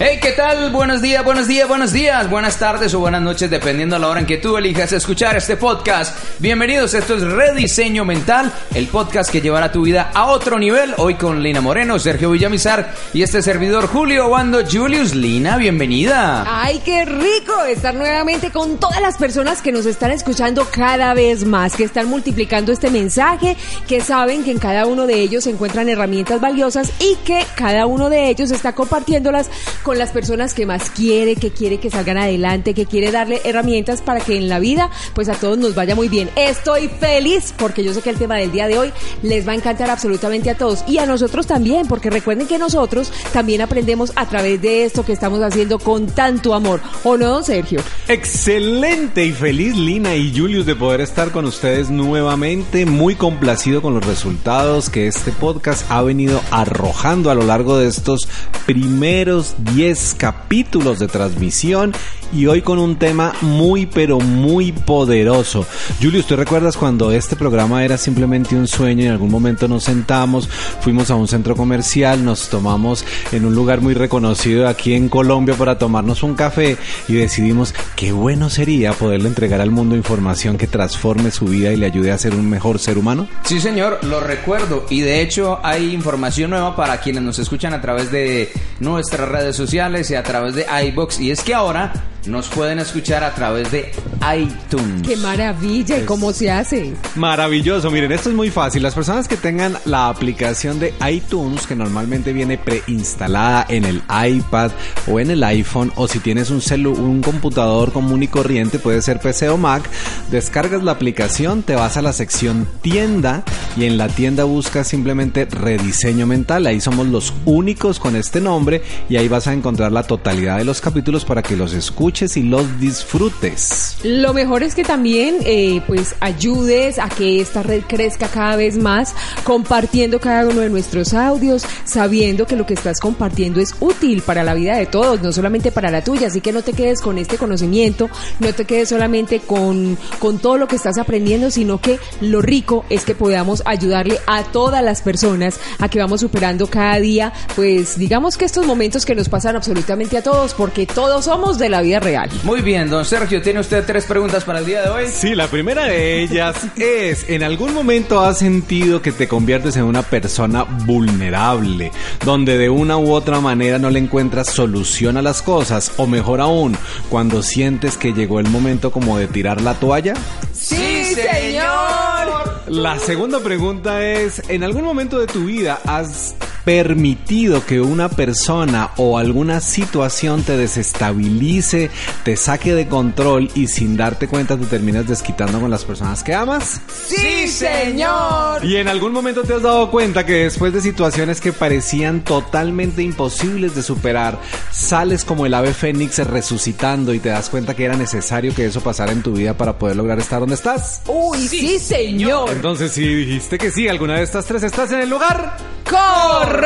Hey, ¿qué tal? Buenos días, buenos días, buenos días, buenas tardes o buenas noches, dependiendo de la hora en que tú elijas escuchar este podcast. Bienvenidos, esto es Rediseño Mental, el podcast que llevará tu vida a otro nivel. Hoy con Lina Moreno, Sergio Villamizar y este servidor Julio Wando Julius. Lina, bienvenida. Ay, qué rico estar nuevamente con todas las personas que nos están escuchando cada vez más, que están multiplicando este mensaje, que saben que en cada uno de ellos se encuentran herramientas valiosas y que cada uno de ellos está compartiéndolas con las personas que más quiere, que quiere que salgan adelante, que quiere darle herramientas para que en la vida pues a todos nos vaya muy bien. Estoy feliz porque yo sé que el tema del día de hoy les va a encantar absolutamente a todos y a nosotros también, porque recuerden que nosotros también aprendemos a través de esto que estamos haciendo con tanto amor. ¿O no, don Sergio? Excelente y feliz Lina y Julius de poder estar con ustedes nuevamente, muy complacido con los resultados que este podcast ha venido arrojando a lo largo de estos primeros 10 capítulos de transmisión y hoy con un tema muy pero muy poderoso. Julius, ¿tú recuerdas cuando este programa era simplemente un sueño y en algún momento nos sentamos, fuimos a un centro comercial, nos tomamos en un lugar muy reconocido aquí en Colombia para tomarnos un café y decidimos qué bueno sería poderle entregar al mundo información que transforme su vida y le ayude a ser un mejor ser humano? Sí, señor, lo recuerdo y de hecho hay información nueva para quienes nos escuchan a través de nuestras redes sociales y a través de iBox y es que ahora nos pueden escuchar a través de iTunes. ¡Qué maravilla! ¿Y cómo se hace? Maravilloso. Miren, esto es muy fácil. Las personas que tengan la aplicación de iTunes, que normalmente viene preinstalada en el iPad o en el iPhone, o si tienes un, celu un computador común y corriente, puede ser PC o Mac, descargas la aplicación, te vas a la sección tienda y en la tienda buscas simplemente rediseño mental. Ahí somos los únicos con este nombre y ahí vas a encontrar la totalidad de los capítulos para que los escuches y los disfrutes. Lo mejor es que también eh, pues ayudes a que esta red crezca cada vez más, compartiendo cada uno de nuestros audios, sabiendo que lo que estás compartiendo es útil para la vida de todos, no solamente para la tuya. Así que no te quedes con este conocimiento, no te quedes solamente con, con todo lo que estás aprendiendo, sino que lo rico es que podamos ayudarle a todas las personas a que vamos superando cada día, pues digamos que estos momentos que nos pasan absolutamente a todos, porque todos somos de la vida real. Muy bien, don Sergio, ¿tiene usted tres preguntas para el día de hoy? Sí, la primera de ellas es, ¿en algún momento has sentido que te conviertes en una persona vulnerable, donde de una u otra manera no le encuentras solución a las cosas? O mejor aún, cuando sientes que llegó el momento como de tirar la toalla? Sí, señor. La segunda pregunta es, ¿en algún momento de tu vida has permitido que una persona o alguna situación te desestabilice, te saque de control y sin darte cuenta te terminas desquitando con las personas que amas? Sí, señor. ¿Y en algún momento te has dado cuenta que después de situaciones que parecían totalmente imposibles de superar, sales como el ave fénix resucitando y te das cuenta que era necesario que eso pasara en tu vida para poder lograr estar donde estás? Uy, sí, señor. Entonces, si dijiste que sí, alguna de estas tres estás en el lugar ¡Correcto!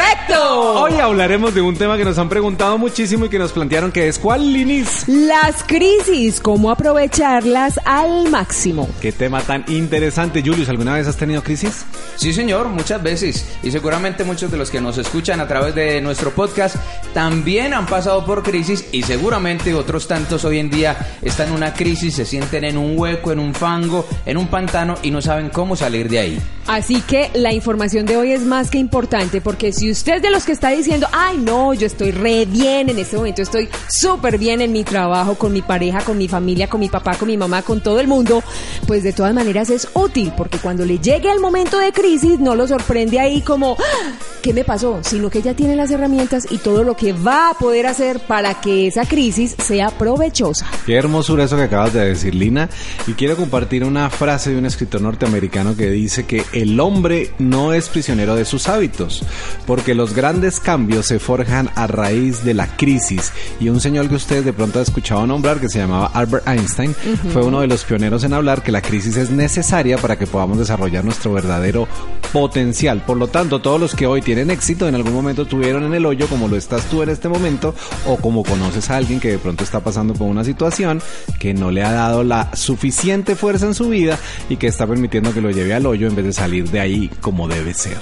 Hoy hablaremos de un tema que nos han preguntado muchísimo y que nos plantearon que es ¿cuál, Linis? Las crisis, cómo aprovecharlas al máximo. Qué tema tan interesante, Julius. ¿Alguna vez has tenido crisis? Sí, señor, muchas veces. Y seguramente muchos de los que nos escuchan a través de nuestro podcast también han pasado por crisis y seguramente otros tantos hoy en día están en una crisis, se sienten en un hueco, en un fango, en un pantano y no saben cómo salir de ahí. Así que la información de hoy es más que importante porque si usted es de los que está diciendo, ay no, yo estoy re bien en este momento, estoy súper bien en mi trabajo, con mi pareja, con mi familia, con mi papá, con mi mamá, con todo el mundo, pues de todas maneras es útil porque cuando le llegue el momento de crisis no lo sorprende ahí como, "Ah, ¿qué me pasó? Sino que ya tiene las herramientas y todo lo que va a poder hacer para que esa crisis sea provechosa. Qué hermosura eso que acabas de decir, Lina. Y quiero compartir una frase de un escritor norteamericano que dice que el hombre no es prisionero de sus hábitos, porque los grandes cambios se forjan a raíz de la crisis. Y un señor que ustedes de pronto han escuchado nombrar, que se llamaba Albert Einstein, fue uno de los pioneros en hablar que la crisis es necesaria para que podamos desarrollar nuestro verdadero potencial. Por lo tanto, todos los que hoy tienen éxito en algún momento tuvieron en el hoyo como lo estás tú en este momento o como conoces a alguien que de pronto está pasando por una situación que no le ha dado la suficiente fuerza en su vida y que está permitiendo que lo lleve al hoyo en vez de salir de ahí como debe ser.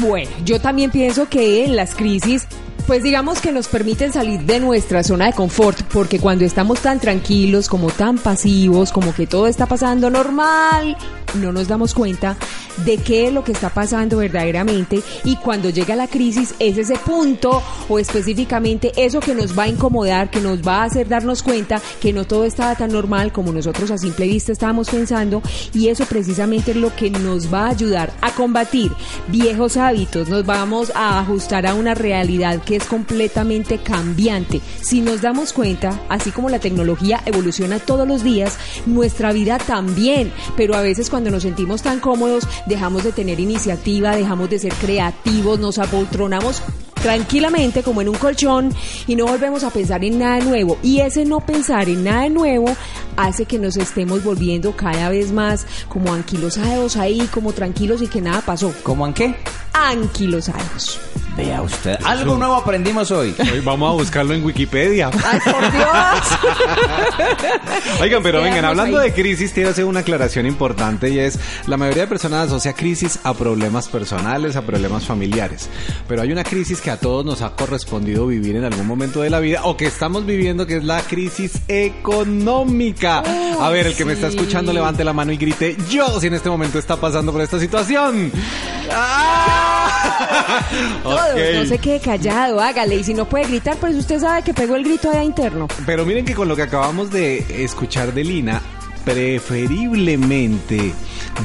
Bueno, yo también pienso que en las crisis pues digamos que nos permiten salir de nuestra zona de confort, porque cuando estamos tan tranquilos, como tan pasivos, como que todo está pasando normal, no nos damos cuenta de qué es lo que está pasando verdaderamente y cuando llega la crisis es ese punto o específicamente eso que nos va a incomodar, que nos va a hacer darnos cuenta que no todo estaba tan normal como nosotros a simple vista estábamos pensando y eso precisamente es lo que nos va a ayudar a combatir viejos hábitos, nos vamos a ajustar a una realidad que es completamente cambiante. Si nos damos cuenta, así como la tecnología evoluciona todos los días, nuestra vida también, pero a veces cuando nos sentimos tan cómodos, dejamos de tener iniciativa, dejamos de ser creativos, nos apoltronamos tranquilamente como en un colchón y no volvemos a pensar en nada nuevo. Y ese no pensar en nada nuevo hace que nos estemos volviendo cada vez más como anquilosados ahí, como tranquilos y que nada pasó. ¿Cómo en qué? Anquilosados. Vea usted. Algo nuevo aprendimos hoy. Hoy vamos a buscarlo en Wikipedia. ¡Ay, por Dios! Oigan, pero vengan, hablando ahí. de crisis, quiero hacer una aclaración importante y es, la mayoría de personas asocia crisis a problemas personales, a problemas familiares. Pero hay una crisis que a todos nos ha correspondido vivir en algún momento de la vida o que estamos viviendo, que es la crisis económica. a ver, el que me está escuchando, levante la mano y grite, yo si en este momento está pasando por esta situación. ¡Ah! Todos, no se quede callado, hágale. Y si no puede gritar, pues usted sabe que pegó el grito allá interno. Pero miren que con lo que acabamos de escuchar de Lina, preferiblemente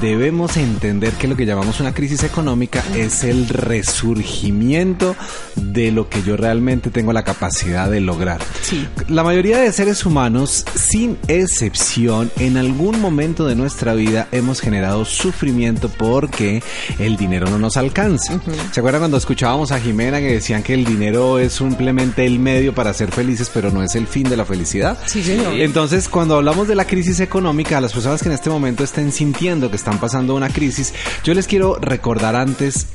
debemos entender que lo que llamamos una crisis económica es el resurgimiento de lo que yo realmente tengo la capacidad de lograr. Sí. La mayoría de seres humanos, sin excepción, en algún momento de nuestra vida hemos generado sufrimiento porque el dinero no nos alcanza. ¿Se acuerdan cuando escuchábamos a Jimena que decían que el dinero es simplemente el medio para ser felices, pero no es el fin de la felicidad? Sí, señor. Entonces, cuando hablamos de la crisis económica, a las personas que en este momento estén sintiendo que están pasando una crisis, yo les quiero recordar antes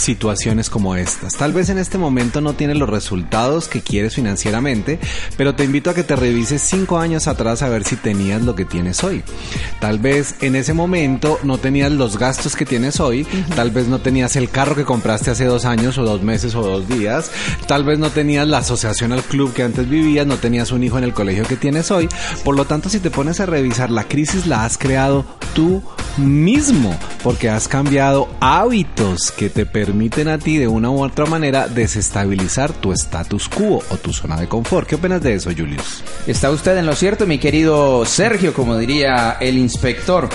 situaciones como estas. Tal vez en este momento no tienes los resultados que quieres financieramente, pero te invito a que te revises cinco años atrás a ver si tenías lo que tienes hoy. Tal vez en ese momento no tenías los gastos que tienes hoy, tal vez no tenías el carro que compraste hace dos años o dos meses o dos días, tal vez no tenías la asociación al club que antes vivías, no tenías un hijo en el colegio que tienes hoy. Por lo tanto, si te pones a revisar, la crisis la has creado tú mismo, porque has cambiado hábitos que te permiten a ti de una u otra manera desestabilizar tu status quo o tu zona de confort. ¿Qué opinas de eso, Julius? Está usted en lo cierto, mi querido Sergio, como diría el inspector.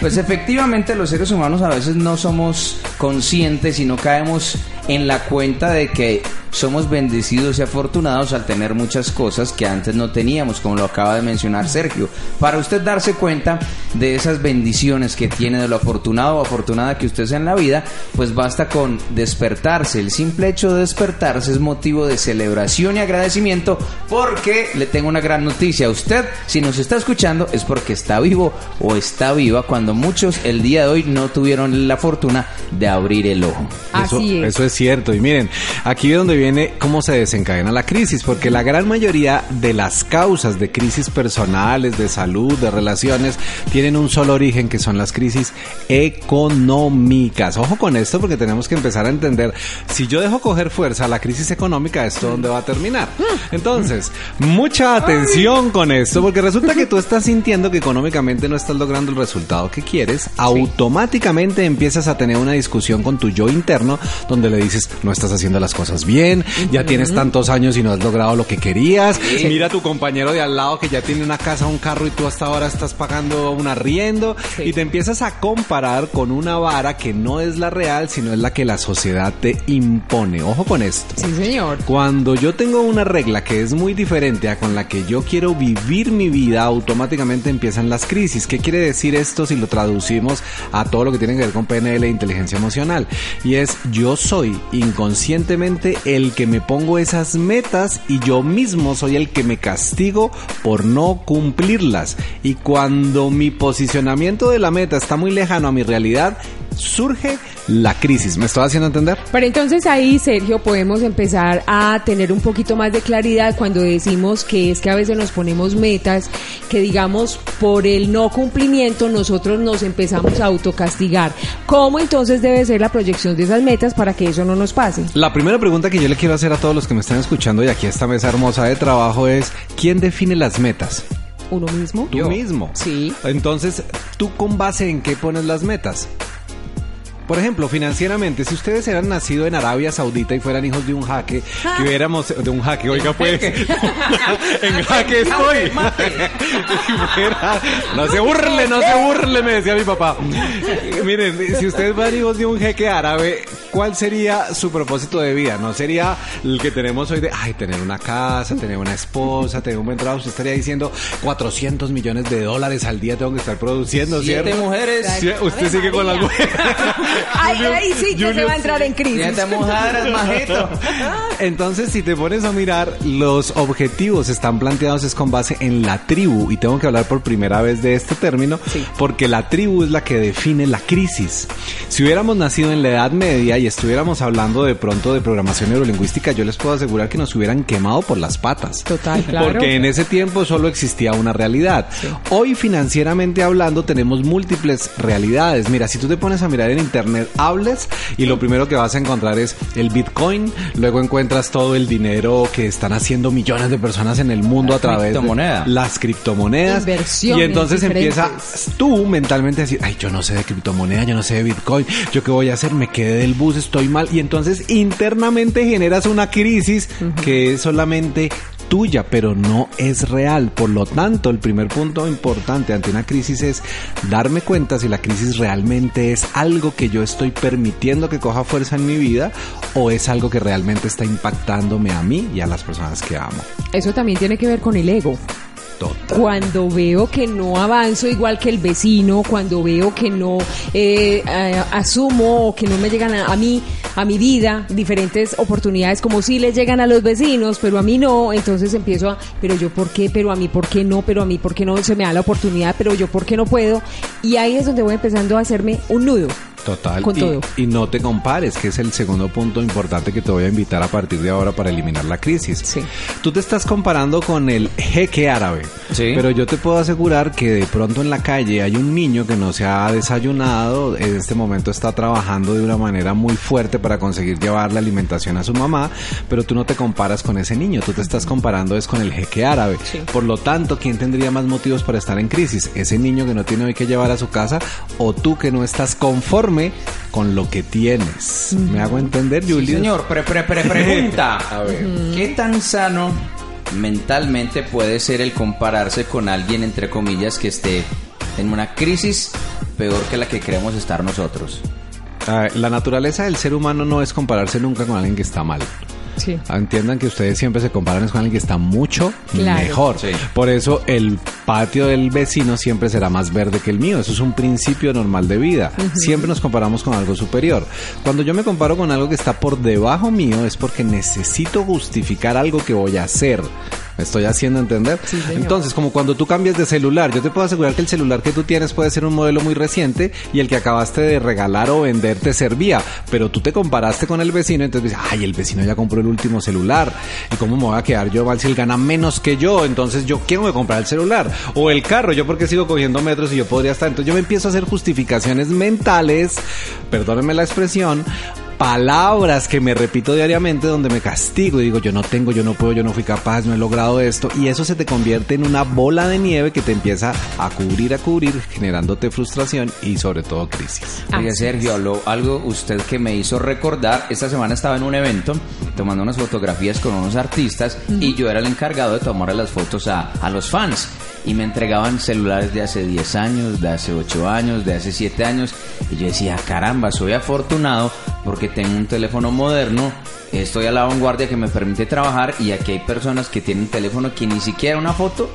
Pues efectivamente los seres humanos a veces no somos conscientes y no caemos en la cuenta de que somos bendecidos y afortunados al tener muchas cosas que antes no teníamos, como lo acaba de mencionar Sergio. Para usted darse cuenta de esas bendiciones que tiene, de lo afortunado o afortunada que usted sea en la vida, pues basta con despertarse. El simple hecho de despertarse es motivo de celebración y agradecimiento porque le tengo una gran noticia. Usted, si nos está escuchando, es porque está vivo o está viva cuando muchos el día de hoy no tuvieron la fortuna de abrir el ojo. Eso, Así es. eso es cierto. Y miren, aquí es donde viene cómo se desencadena la crisis, porque la gran mayoría de las causas de crisis personales, de salud, de relaciones, tienen un solo origen, que son las crisis económicas. Ojo con esto, porque tenemos que empezar a entender, si yo dejo coger fuerza la crisis económica, ¿esto dónde va a terminar? Entonces, mucha atención con esto, porque resulta que tú estás sintiendo que económicamente no estás logrando el resultado que quieres, automáticamente empiezas a tener una discusión con tu yo interno donde le dices, no estás haciendo las cosas bien, bien, ya tienes tantos años y no has logrado lo que querías. Mira a tu compañero de al lado que ya tiene una casa, un carro y tú hasta ahora estás pagando un arriendo y te empiezas a comparar con una vara que no es la real, sino es la que la sociedad te impone. Ojo con esto. Sí, señor. Cuando yo tengo una regla que es muy diferente a con la que yo quiero vivir mi vida, automáticamente empiezan las crisis. ¿Qué quiere decir esto si lo traducimos a todo lo que tiene que ver con PNL e inteligencia emocional? Y es yo soy inconscientemente el que me pongo esas metas y yo mismo soy el que me castigo por no cumplirlas. Y cuando mi posicionamiento de la meta está muy lejano a mi realidad, surge la crisis. ¿Me estoy haciendo entender? Pero entonces ahí, Sergio, podemos empezar a tener un poquito más de claridad cuando decimos que es que a veces nos ponemos metas que digamos por el no cumplimiento nosotros nos empezamos a autocastigar. ¿Cómo entonces debe ser la proyección de esas metas para que eso no nos pase? La primera pregunta que yo le quiero hacer a todos los que me están escuchando y aquí a esta mesa hermosa de trabajo es ¿quién define las metas? ¿Uno mismo? Tú mismo. Sí. Entonces, ¿tú con base en qué pones las metas? Por ejemplo, financieramente, si ustedes eran nacido en Arabia Saudita y fueran hijos de un jaque, que hubiéramos de un jaque, oiga pues, en jaque estoy. No se burle, no se burle, me decía mi papá. Miren, si ustedes fueran hijos de un jeque árabe, ¿cuál sería su propósito de vida? No sería el que tenemos hoy de, ay, tener una casa, tener una esposa, tener un buen trabajo. Usted estaría diciendo 400 millones de dólares al día tengo que estar produciendo, Siete ¿cierto? mujeres. Usted sigue con las mujeres. Ay, ahí sí que se va a entrar en crisis. Siete mujeres, majito. Entonces, si te pones a mirar, los objetivos están planteados es con base en la tribu. Y tengo que hablar por primera vez de este término, porque la tribu es la que define la crisis. Si hubiéramos nacido en la Edad Media y estuviéramos hablando de pronto de programación neurolingüística, yo les puedo asegurar que nos hubieran quemado por las patas. Total, claro. Porque en ese tiempo solo existía una realidad. Hoy, financieramente hablando, tenemos múltiples realidades. Mira, si tú te pones a mirar en internet, hables y lo primero que vas a encontrar es el Bitcoin, luego encuentras todo el dinero que están haciendo millones de personas en el mundo La a través criptomoneda. de las criptomonedas. Inversiones y entonces diferentes. empieza tú mentalmente a decir, ay, yo no sé de criptomoneda, yo no sé de Bitcoin, yo qué voy a hacer, me quedé del bus, estoy mal. Y entonces internamente generas una crisis que es solamente tuya, pero no es real. Por lo tanto, el primer punto importante ante una crisis es darme cuenta si la crisis realmente es algo que yo estoy permitiendo que coja fuerza en mi vida o es algo que realmente está impactándome a mí y a las personas que amo. Eso también tiene que ver con el ego. Cuando veo que no avanzo igual que el vecino, cuando veo que no eh, eh, asumo o que no me llegan a, a mí, a mi vida, diferentes oportunidades como si les llegan a los vecinos, pero a mí no, entonces empiezo a, pero yo por qué, pero a mí por qué no, pero a mí por qué no se me da la oportunidad, pero yo por qué no puedo. Y ahí es donde voy empezando a hacerme un nudo. Total. Con y, todo. y no te compares, que es el segundo punto importante que te voy a invitar a partir de ahora para eliminar la crisis. Sí. Tú te estás comparando con el jeque árabe. Sí. Pero yo te puedo asegurar que de pronto en la calle hay un niño que no se ha desayunado, en este momento está trabajando de una manera muy fuerte para conseguir llevar la alimentación a su mamá, pero tú no te comparas con ese niño, tú te estás comparando es con el jeque árabe. Por lo tanto, ¿quién tendría más motivos para estar en crisis? ¿Ese niño que no tiene hoy que llevar a su casa o tú que no estás conforme con lo que tienes? ¿Me hago entender, Sí, Julius? señor, pre, pre, pre- pregunta. A ver. ¿Qué tan sano mentalmente puede ser el compararse con alguien, entre comillas, que esté en una crisis peor que la que creemos estar nosotros? A ver, la naturaleza del ser humano no es compararse nunca con alguien que está mal. Sí. Entiendan que ustedes siempre se comparan con alguien que está mucho Claro. mejor. Sí. Por eso el patio del vecino siempre será más verde que el mío. Eso es un principio normal de vida. Siempre nos comparamos con algo superior. Cuando yo me comparo con algo que está por debajo mío es porque necesito justificar algo que voy a hacer. ¿Me estoy haciendo entender? Sí. Entonces, como cuando tú cambias de celular, yo te puedo asegurar que el celular que tú tienes puede ser un modelo muy reciente y el que acabaste de regalar o vender te servía, pero tú te comparaste con el vecino, entonces dices, ay, el vecino ya compró el último celular, ¿y cómo me voy a quedar yo mal si él gana menos que yo? Entonces yo quiero comprar el celular o el carro, yo porque sigo cogiendo metros y yo podría estar, entonces yo me empiezo a hacer justificaciones mentales, perdónenme la expresión, palabras que me repito diariamente donde me castigo y digo yo no tengo, yo no puedo, yo no fui capaz, no he logrado esto y eso se te convierte en una bola de nieve que te empieza a cubrir, a cubrir, generándote frustración y sobre todo crisis. Así Sergio, habló algo usted que me hizo recordar. Esta semana estaba en un evento tomando unas fotografías con unos artistas y yo era el encargado de tomar las fotos a, a los fans. Y me entregaban celulares de hace 10 años, de hace 8 años, de hace 7 años. Y yo decía, caramba, soy afortunado porque tengo un teléfono moderno estoy a la vanguardia que me permite trabajar y aquí hay personas que tienen un teléfono que ni siquiera una foto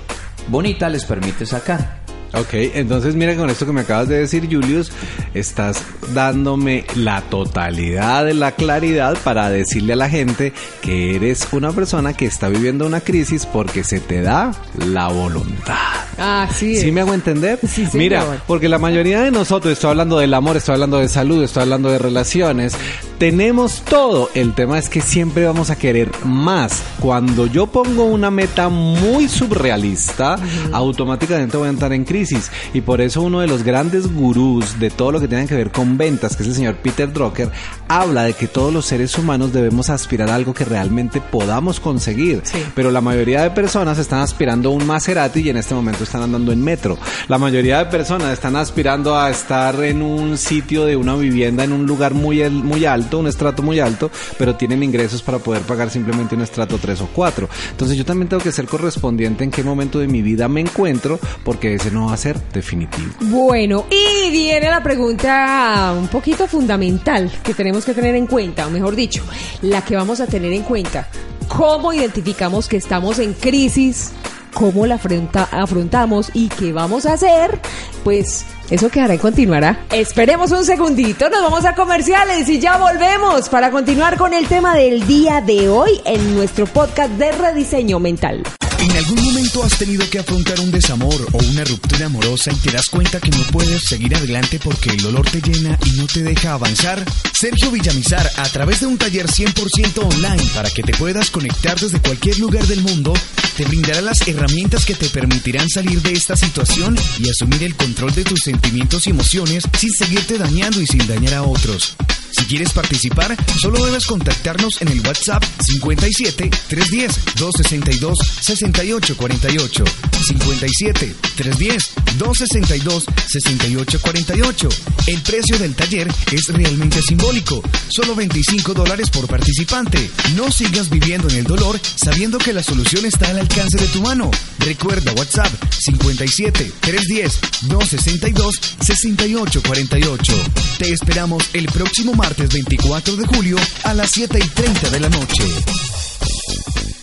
bonita les permite sacar. Ok, entonces mira con esto que me acabas de decir, Julius, estás dándome la totalidad de la claridad para decirle a la gente que eres una persona que está viviendo una crisis porque se te da la voluntad. Ah, sí. ¿Sí me hago entender? Sí, señor. Mira, porque la mayoría de nosotros, estoy hablando del amor, estoy hablando de salud, estoy hablando de relaciones, tenemos todo. El tema es que siempre vamos a querer más. Cuando yo pongo una meta muy surrealista, automáticamente voy a entrar en crisis. Y por eso uno de los grandes gurús de todo lo que tiene que ver con ventas, que es el señor Peter Drucker, habla de que todos los seres humanos debemos aspirar a algo que realmente podamos conseguir. Sí. Pero la mayoría de personas están aspirando a un Maserati y en este momento están andando en metro. La mayoría de personas están aspirando a estar en un sitio de una vivienda en un lugar muy, muy un estrato muy alto, pero tienen ingresos para poder pagar simplemente un estrato 3 o 4. Entonces yo también tengo que ser correspondiente en qué momento de mi vida me encuentro, porque ese no va a ser definitivo. Bueno, y viene la pregunta un poquito fundamental que tenemos que tener en cuenta, o mejor dicho, la que vamos a tener en cuenta. ¿Cómo identificamos que estamos en crisis? ¿Cómo la afronta- afrontamos y qué vamos a hacer? Pues eso quedará y continuará. Esperemos un segundito, nos vamos a comerciales y ya volvemos para continuar con el tema del día de hoy en nuestro podcast de rediseño mental. ¿En algún momento has tenido que afrontar un desamor o una ruptura amorosa y te das cuenta que no puedes seguir adelante porque el dolor te llena y no te deja avanzar? Sergio Villamizar, a través de un taller 100% online para que te puedas conectar desde cualquier lugar del mundo, te brindará las herramientas que te permitirán salir de esta situación y asumir el control de tus sentimientos y emociones sin seguirte dañando y sin dañar a otros. Si quieres participar, solo debes contactarnos en el WhatsApp 57 310 262 6848. 57 310 262 6848. El precio del taller es realmente simbólico, solo 25 dólares por participante. No sigas viviendo en el dolor sabiendo que la solución está al alcance de tu mano. Recuerda WhatsApp 57 310 262 6848. Te esperamos el próximo martes 24 de julio a las 7 y 30 de la noche.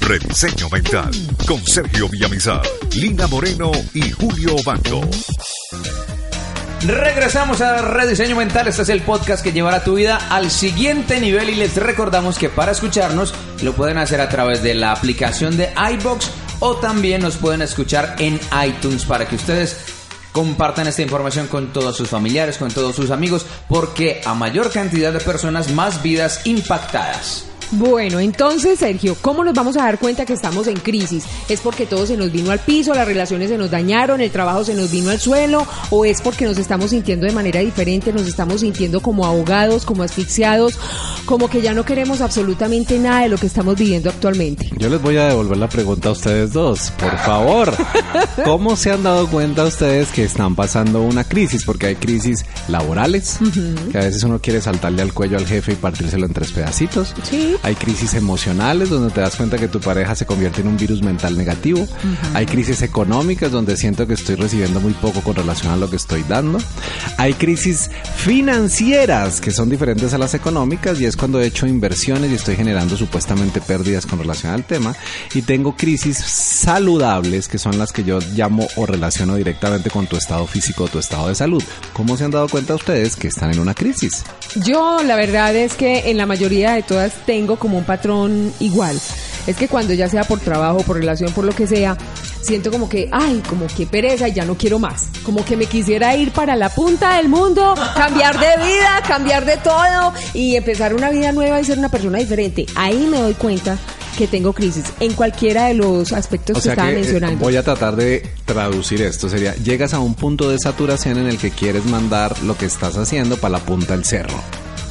Rediseño Mental con Sergio Villamizar, Lina Moreno y Julio Banco. Regresamos a Rediseño Mental. Este es el podcast que llevará tu vida al siguiente nivel. Y les recordamos que para escucharnos lo pueden hacer a través de la aplicación de iBox o también nos pueden escuchar en iTunes para que ustedes compartan esta información con todos sus familiares, con todos sus amigos, porque a mayor cantidad de personas, más vidas impactadas. Bueno, entonces, Sergio, ¿cómo nos vamos a dar cuenta que estamos en crisis? ¿Es porque todo se nos vino al piso, las relaciones se nos dañaron, el trabajo se nos vino al suelo? ¿O es porque nos estamos sintiendo de manera diferente, nos estamos sintiendo como ahogados, como asfixiados, como que ya no queremos absolutamente nada de lo que estamos viviendo actualmente? Yo les voy a devolver la pregunta a ustedes dos, por favor. ¿Cómo se han dado cuenta ustedes que están pasando una crisis? Porque hay crisis laborales, que a veces uno quiere saltarle al cuello al jefe y partírselo en tres pedacitos. Sí. Hay crisis emocionales donde te das cuenta que tu pareja se convierte en un virus mental negativo. Hay crisis económicas donde siento que estoy recibiendo muy poco con relación a lo que estoy dando. Hay crisis financieras que son diferentes a las económicas y es cuando he hecho inversiones y estoy generando supuestamente pérdidas con relación al tema. Y tengo crisis saludables que son las que yo llamo o relaciono directamente con tu estado físico o tu estado de salud. ¿Cómo se han dado cuenta ustedes que están en una crisis? Yo la verdad es que en la mayoría de todas tengo como un patrón igual. Es que cuando ya sea por trabajo, por relación, por lo que sea, siento como que, ay, como que pereza y ya no quiero más. Como que me quisiera ir para la punta del mundo, cambiar de vida, cambiar de todo y empezar una vida nueva y ser una persona diferente. Ahí me doy cuenta que tengo crisis en cualquiera de los aspectos O que estaba que eh, mencionando. voy a tratar de traducir esto. Sería, llegas a un punto de saturación en el que quieres mandar lo que estás haciendo para la punta del cerro.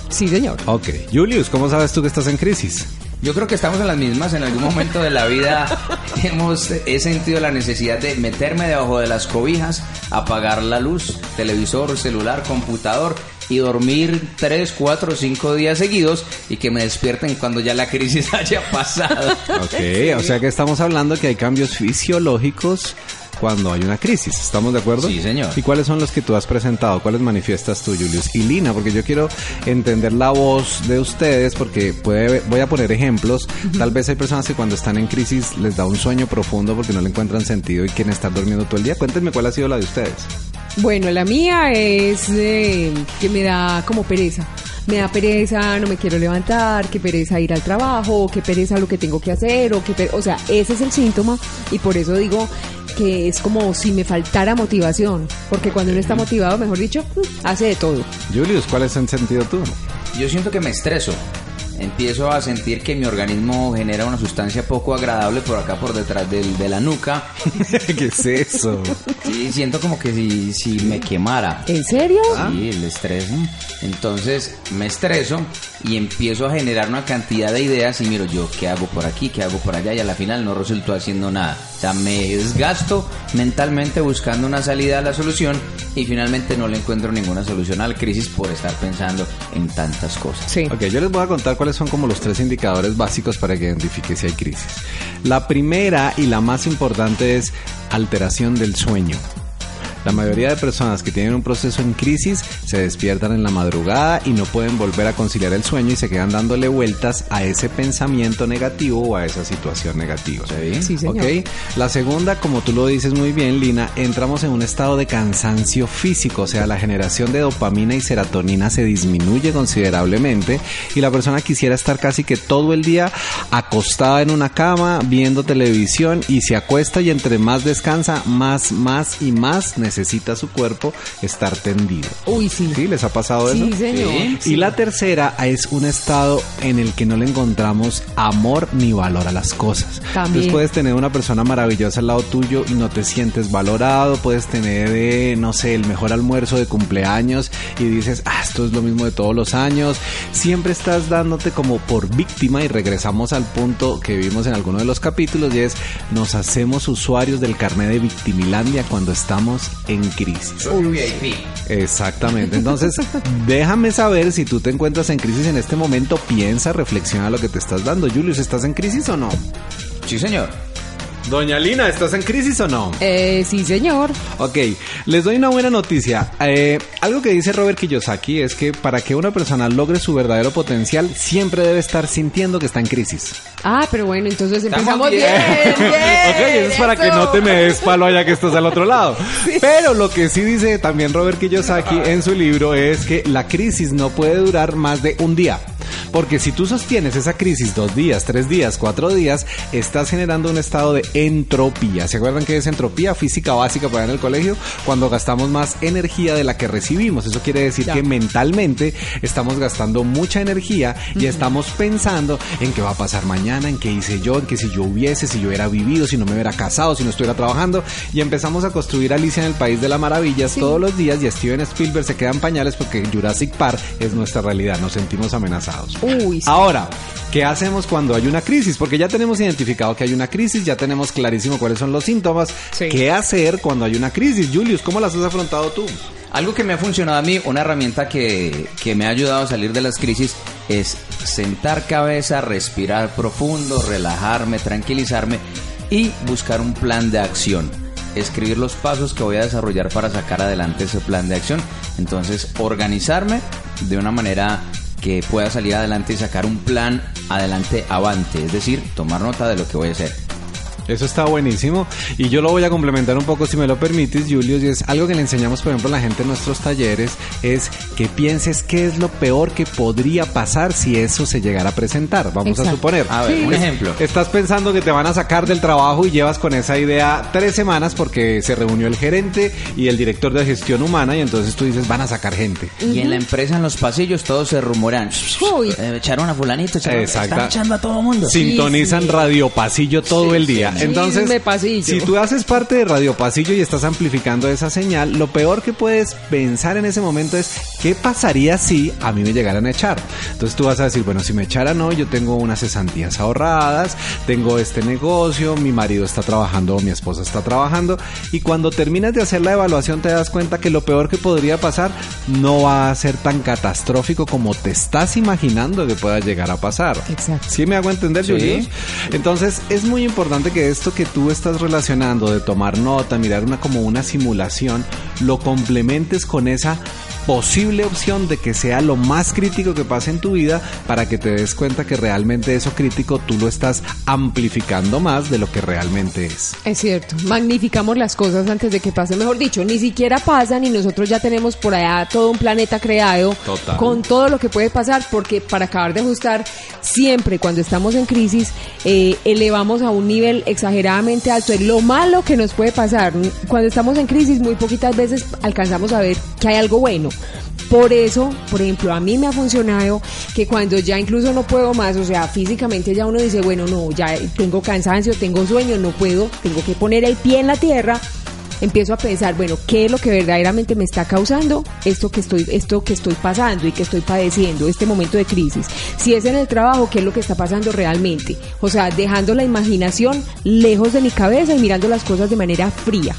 Sí, señor. Ok. Julius, ¿cómo sabes tú que estás en crisis? Yo creo que estamos en las mismas. En algún momento de la vida hemos he sentido la necesidad de meterme debajo de las cobijas apagar la luz, televisor, celular, computador y dormir 3, 4, 5 días seguidos y que me despierten cuando ya la crisis haya pasado. Ok, o sea que estamos hablando que hay cambios fisiológicos cuando hay una crisis. ¿Estamos de acuerdo? Sí, señor. ¿Y cuáles son los que tú has presentado? ¿Cuáles manifiestas tú, Julius? Y Lina, porque yo quiero entender la voz de ustedes, porque puede, voy a poner ejemplos. Tal vez hay personas que cuando están en crisis les da un sueño profundo porque no le encuentran sentido y quieren estar durmiendo todo el día. Cuéntenme cuál ha sido la de ustedes. Bueno, la mía es eh, que me da como pereza. Me da pereza, no me quiero levantar, que pereza ir al trabajo, que pereza lo que tengo que hacer, o que, per- o sea, ese es el síntoma y por eso digo que es como si me faltara motivación, porque cuando uno está motivado, mejor dicho, mm, hace de todo. Julius, ¿cuál es el sentido tú? Yo siento que me estreso. Empiezo a sentir que mi organismo genera una sustancia poco agradable por acá, por detrás del- de la nuca. ¿Qué es eso? Sí, siento como que si, si me quemara. ¿En serio? Sí, el estrés. ¿no? Entonces me estreso y empiezo a generar una cantidad de ideas y miro yo qué hago por aquí, qué hago por allá y a la final no resultó haciendo nada. O sea, me desgasto mentalmente buscando una salida a la solución y finalmente no le encuentro ninguna solución a la crisis por estar pensando en tantas cosas. Sí. Ok, yo les voy a contar son como los tres indicadores básicos para que identifique si hay crisis. La primera y la más importante es alteración del sueño. La mayoría de personas que tienen un proceso en crisis se despiertan en la madrugada y no pueden volver a conciliar el sueño y se quedan dándole vueltas a ese pensamiento negativo o a esa situación negativa. Sí, señor. Ok. La segunda, como tú lo dices muy bien, Lina, entramos en un estado de cansancio físico, o sea, la generación de dopamina y serotonina se disminuye considerablemente y la persona quisiera estar casi que todo el día acostada en una cama viendo televisión y se acuesta y entre más descansa, más, más y más necesita su cuerpo estar tendido. Uy, sí. ¿Sí? ¿Les ha pasado Sí, eso? señor. Sí. Y la tercera es un estado en el que no le encontramos amor ni valor a las cosas. También. Entonces puedes tener una persona maravillosa al lado tuyo y no te sientes valorado, puedes tener, eh, no sé, el mejor almuerzo de cumpleaños y dices, ah, esto es lo mismo de todos los años. Siempre estás dándote como por víctima y regresamos al punto que vimos en alguno de los capítulos y es, nos hacemos usuarios del carnet de victimilandia cuando estamos en crisis. Soy VIP. Exactamente. Entonces, déjame saber si tú te encuentras en crisis en este momento. Piensa, reflexiona lo que te estás dando. Julius, ¿estás en crisis o no? Sí, señor. Doña Lina, ¿estás en crisis o no? Eh, sí, señor. Ok, les doy una buena noticia. Eh, algo que dice Robert Kiyosaki es que para que una persona logre su verdadero potencial, siempre debe estar sintiendo que está en crisis. Ah, pero bueno, entonces empezamos bien. bien. bien, ok, eso es para que no te me des palo allá que estás al otro lado. Pero lo que sí dice también Robert Kiyosaki en su libro es que la crisis no puede durar más de un día. Porque si tú sostienes esa crisis dos días, tres días, cuatro días, estás generando un estado de entropía. ¿Se acuerdan que es entropía física básica para en el colegio? Cuando gastamos más energía de la que recibimos. Eso quiere decir Ya. que mentalmente estamos gastando mucha energía y estamos pensando en qué va a pasar mañana, en qué hice yo, en que si yo hubiese, si yo hubiera vivido, si no me hubiera casado, si no estuviera trabajando. Y empezamos a construir Alicia en el País de las Maravillas todos los días y Steven Spielberg se queda en pañales porque Jurassic Park es nuestra realidad. Nos sentimos amenazados. Uy, sí. Ahora, ¿qué hacemos cuando hay una crisis? Porque ya tenemos identificado que hay una crisis, ya tenemos clarísimo cuáles son los síntomas. Sí. ¿Qué hacer cuando hay una crisis? Julius, ¿cómo las has afrontado tú? Algo que me ha funcionado a mí, una herramienta que, que me ha ayudado a salir de las crisis, es sentar cabeza, respirar profundo, relajarme, tranquilizarme y buscar un plan de acción. Escribir los pasos que voy a desarrollar para sacar adelante ese plan de acción. Entonces, organizarme de una manera que pueda salir adelante y sacar un plan adelante avante. Es decir, tomar nota de lo que voy a hacer. Eso está buenísimo. Y yo lo voy a complementar un poco, si me lo permites, Julius. Y es algo que le enseñamos, por ejemplo, a la gente en nuestros talleres: es que pienses qué es lo peor que podría pasar si eso se llegara a presentar. Vamos a suponer. A ver, Sí. un ejemplo. Estás pensando que te van a sacar del trabajo y llevas con esa idea tres semanas porque se reunió el gerente y el director de gestión humana y entonces tú dices van a sacar gente. Y en la empresa, en los pasillos, todos se rumoran. Uy. Eh, echaron a fulanito, echaron, Exacto. están echando a todo mundo. Sintonizan sí. Radio Pasillo todo Sí, el día. Entonces, si tú haces parte de Radio Pasillo y estás amplificando esa señal, lo peor que puedes pensar en ese momento es ¿qué pasaría si a mí me llegaran a echar? Entonces tú vas a decir, bueno, si me echaran hoy, yo tengo unas cesantías ahorradas, tengo este negocio, mi marido está trabajando, mi esposa está trabajando, y cuando terminas de hacer la evaluación te das cuenta que lo peor que podría pasar no va a ser tan catastrófico como te estás imaginando que pueda llegar a pasar. Exacto. ¿Sí me hago entender, Sí. Julius? Entonces es muy importante que esto que tú estás relacionando de tomar nota, mirar una como una simulación, lo complementes con esa posible opción de que sea lo más crítico que pase en tu vida para que te des cuenta que realmente eso crítico tú lo estás amplificando más de lo que realmente es. Es cierto, magnificamos las cosas antes de que pase. Mejor dicho, ni siquiera pasan y nosotros ya tenemos por allá todo un planeta creado Total. con todo lo que puede pasar, porque para acabar de ajustar, siempre cuando estamos en crisis, eh, elevamos a un nivel exageradamente alto es lo malo que nos puede pasar. Cuando estamos en crisis, muy poquitas veces alcanzamos a ver que hay algo bueno. Por eso, por ejemplo, a mí me ha funcionado que cuando ya incluso no puedo más, o sea, físicamente ya uno dice, bueno, no, ya tengo cansancio, tengo sueño, no puedo, tengo que poner el pie en la tierra, empiezo a pensar, bueno, ¿qué es lo que verdaderamente me está causando esto que estoy esto que estoy pasando y que estoy padeciendo, este momento de crisis? Si es en el trabajo, ¿qué es lo que está pasando realmente? O sea, dejando la imaginación lejos de mi cabeza y mirando las cosas de manera fría.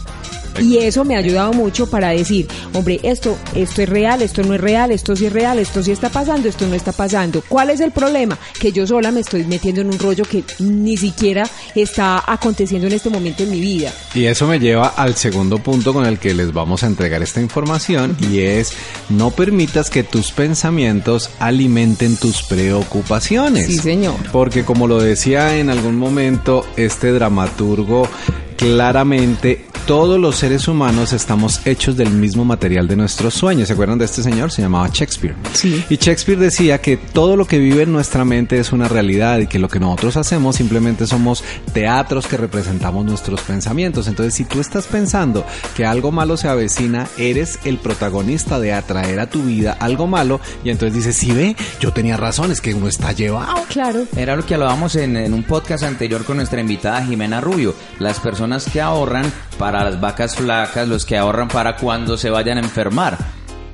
Y eso me ha ayudado mucho para decir, hombre, esto, esto es real, esto no es real, esto sí es real, esto sí está pasando, esto no está pasando. ¿Cuál es el problema? Que yo sola me estoy metiendo en un rollo que ni siquiera está aconteciendo en este momento en mi vida. Y eso me lleva al segundo punto con el que les vamos a entregar esta información y es no permitas que tus pensamientos alimenten tus preocupaciones. Sí, señor. Porque como lo decía en algún momento este dramaturgo, claramente todos los seres humanos estamos hechos del mismo material de nuestros sueños. ¿Se acuerdan de este señor? Se llamaba Shakespeare. Sí. Y Shakespeare decía que todo lo que vive en nuestra mente es una realidad y que lo que nosotros hacemos simplemente somos teatros que representamos nuestros pensamientos. Entonces, si tú estás pensando que algo malo se avecina, eres el protagonista de atraer a tu vida algo malo y entonces dices, sí ve, yo tenía razón, es que uno está llevado. Claro. Era lo que hablábamos en, en un podcast anterior con nuestra invitada Jimena Rubio. Las personas que ahorran para las vacas flacas, los que ahorran para cuando se vayan a enfermar.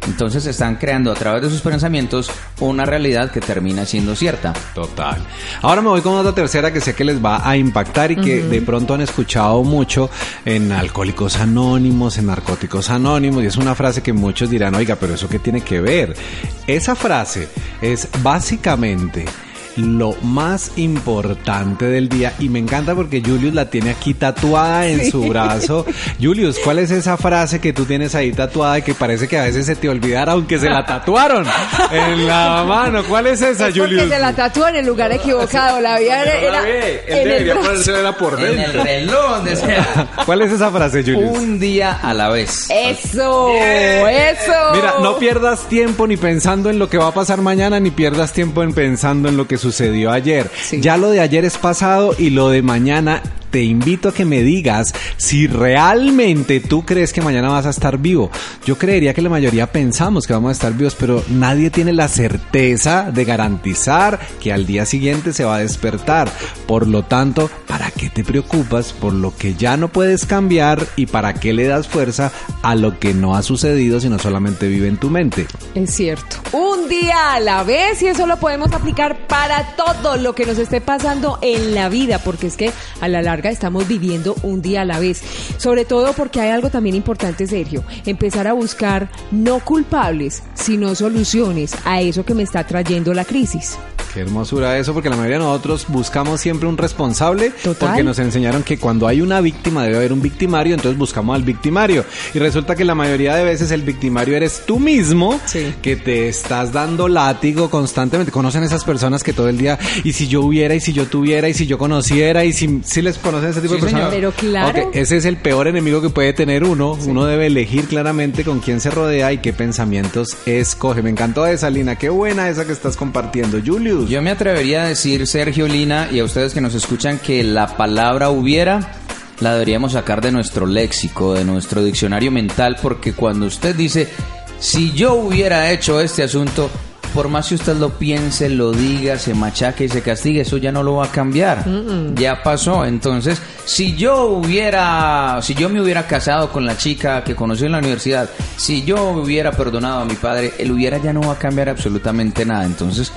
Entonces están creando a través de sus pensamientos una realidad que termina siendo cierta. Total. Ahora me voy con otra tercera que sé que les va a impactar y que de pronto han escuchado mucho en Alcohólicos Anónimos, en Narcóticos Anónimos, y es una frase que muchos dirán, oiga, pero eso qué tiene que ver. Esa frase es básicamente lo más importante del día y me encanta porque Julius la tiene aquí tatuada en su brazo. Julius, ¿cuál es esa frase que tú tienes ahí tatuada y que parece que a veces se te olvidara aunque se la tatuaron en la mano? ¿Cuál es esa, Es porque Julius? se la tatuó en el lugar equivocado. La había era, en el brazo. era por En el reloj decía, ¿Cuál es esa frase, Julius? un día a la vez. Eso, eso. Mira, no pierdas tiempo ni pensando en lo que va a pasar mañana, ni pierdas tiempo en pensando en lo que sucedió ayer. Sí. Ya lo de ayer es pasado y lo de mañana te invito a que me digas si realmente tú crees que mañana vas a estar vivo. Yo creería que la mayoría pensamos que vamos a estar vivos, pero nadie tiene la certeza de garantizar que al día siguiente se va a despertar. Por lo tanto, ¿para qué te preocupas por lo que ya no puedes cambiar y para qué le das fuerza a lo que no ha sucedido, sino solamente vive en tu mente? Es cierto. Un día a la vez y eso lo podemos aplicar para todo lo que nos esté pasando en la vida, porque es que a la larga estamos viviendo un día a la vez. Sobre todo porque hay algo también importante, Sergio, empezar a buscar no culpables, sino soluciones a eso que me está trayendo la crisis. Qué hermosura eso, porque la mayoría de nosotros buscamos siempre un responsable, Total. porque nos enseñaron que cuando hay una víctima debe haber un victimario, entonces buscamos al victimario. Y resulta que la mayoría de veces el victimario eres tú mismo, Sí. que te estás dando látigo constantemente. Conocen esas personas que todo el día, y si yo hubiera, y si yo tuviera, y si yo conociera, y si, si les conocen ese tipo Sí, de personas. señor. Pero claro. Ok, ese es el peor enemigo que puede tener uno. Uno debe elegir claramente con quién se rodea y qué pensamientos escoge. Me encantó esa, Lina. Qué buena esa que estás compartiendo, Julius. Yo me atrevería a decir, Sergio Lina, y a ustedes que nos escuchan, que la palabra hubiera la deberíamos sacar de nuestro léxico, de nuestro diccionario mental, porque cuando usted dice, si yo hubiera hecho este asunto, por más que usted lo piense, lo diga, se machaque y se castigue, eso ya no lo va a cambiar. Ya pasó. Entonces, si yo hubiera, si yo me hubiera casado con la chica que conocí en la universidad, si yo hubiera perdonado a mi padre, el hubiera ya no va a cambiar absolutamente nada. Entonces,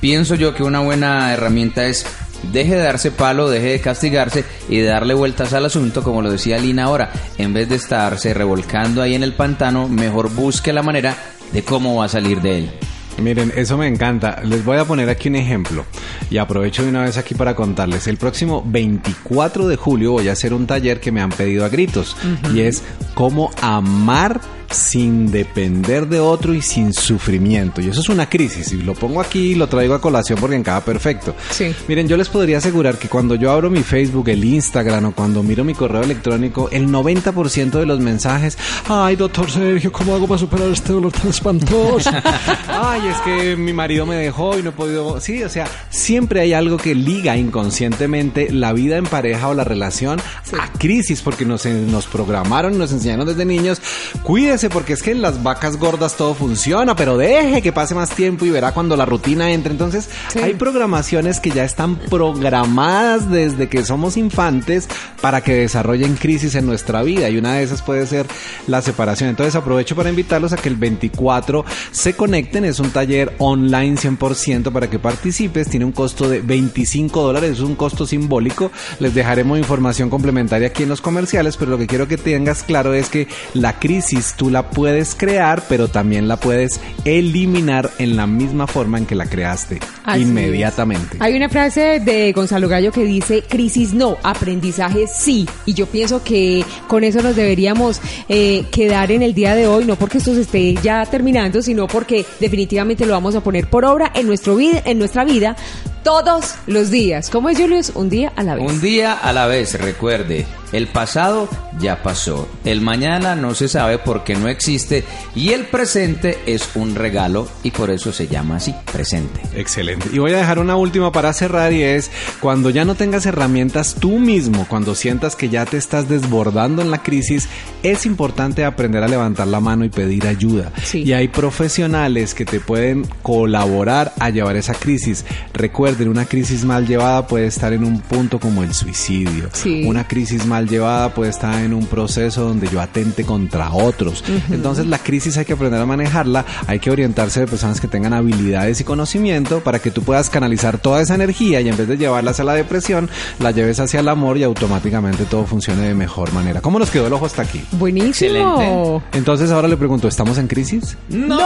pienso yo que una buena herramienta es deje de darse palo, deje de castigarse y de darle vueltas al asunto, como lo decía Lina ahora, en vez de estarse revolcando ahí en el pantano, mejor busque la manera de cómo va a salir de él. Miren, eso me encanta. Les voy a poner aquí un ejemplo y aprovecho de una vez aquí para contarles. El próximo 24 de julio voy a hacer un taller que me han pedido a gritos y es cómo amar sin depender de otro y sin sufrimiento. Y eso es una crisis. Y lo pongo aquí y lo traigo a colación porque encaja perfecto. Sí. Miren, yo les podría asegurar que cuando yo abro mi Facebook, el Instagram o cuando miro mi correo electrónico, el 90% de los mensajes, ay, doctor Sergio, ¿cómo hago para superar este dolor tan espantoso? ay, es que mi marido me dejó y no he podido... Sí, o sea, siempre hay algo que liga inconscientemente la vida en pareja o la relación a crisis porque nos, nos programaron, nos enseñaron desde niños, cuídese porque es que en las vacas gordas todo funciona, pero deje que pase más tiempo y verá cuando la rutina entre. Entonces, Sí. hay programaciones que ya están programadas desde que somos infantes para que desarrollen crisis en nuestra vida y una de esas puede ser la separación. Entonces, aprovecho para invitarlos a que el 24 se conecten. Es un taller online 100% para que participes. Tiene un costo de 25 dólares, es un costo simbólico. Les dejaremos información complementaria aquí en los comerciales, pero lo que quiero que tengas claro es que la crisis tú la puedes crear, pero también la puedes eliminar en la misma forma en que la creaste, Así inmediatamente. Hay una frase de Gonzalo Gallo que dice, crisis no, aprendizaje sí. Y yo pienso que con eso nos deberíamos eh, quedar en el día de hoy, no porque esto se esté ya terminando, sino porque definitivamente lo vamos a poner por obra en, nuestro vid- en nuestra vida todos los días. ¿Cómo es, Julius? Un día a la vez. Un día a la vez, recuerde, el pasado ya pasó, el mañana no se sabe porque no existe y el presente es un regalo y por eso se llama así, presente. Excelente. Y voy a dejar una última para cerrar y es cuando ya no tengas herramientas tú mismo, cuando sientas que ya te estás desbordando en la crisis, es importante aprender a levantar la mano y pedir ayuda. Sí. Y hay profesionales que te pueden colaborar a llevar esa crisis. Recuerden, una crisis mal llevada puede estar en un punto como el suicidio. Sí. Una crisis mal llevada puede estar en un proceso donde yo atente contra otros. Entonces la crisis hay que aprender a manejarla, hay que orientarse de personas que tengan habilidades y conocimiento para que tú puedas canalizar toda esa energía y en vez de llevarla hacia la depresión, la lleves hacia el amor y automáticamente todo funcione de mejor manera. ¿Cómo nos quedó el ojo hasta aquí? Buenísimo. Excelente. Entonces ahora le pregunto, ¿estamos en crisis? ¡No!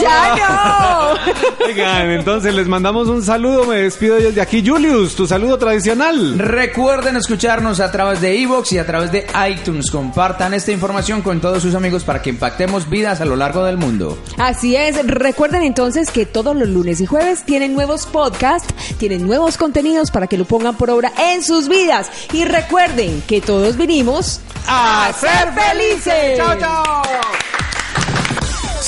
¡Ya no! Oigan, entonces les mandamos un saludo, me despido desde aquí. Julius, tu saludo tradicional. Recuerden escucharnos a través de Evox y a través de iTunes. Compartan esta información con todos sus amigos para que impactemos vidas a lo largo del mundo. Así es, recuerden entonces que todos los lunes y jueves tienen nuevos podcasts, tienen nuevos contenidos para que lo pongan por obra en sus vidas. Y recuerden que todos vinimos a ser felices. ¡Chao, chao!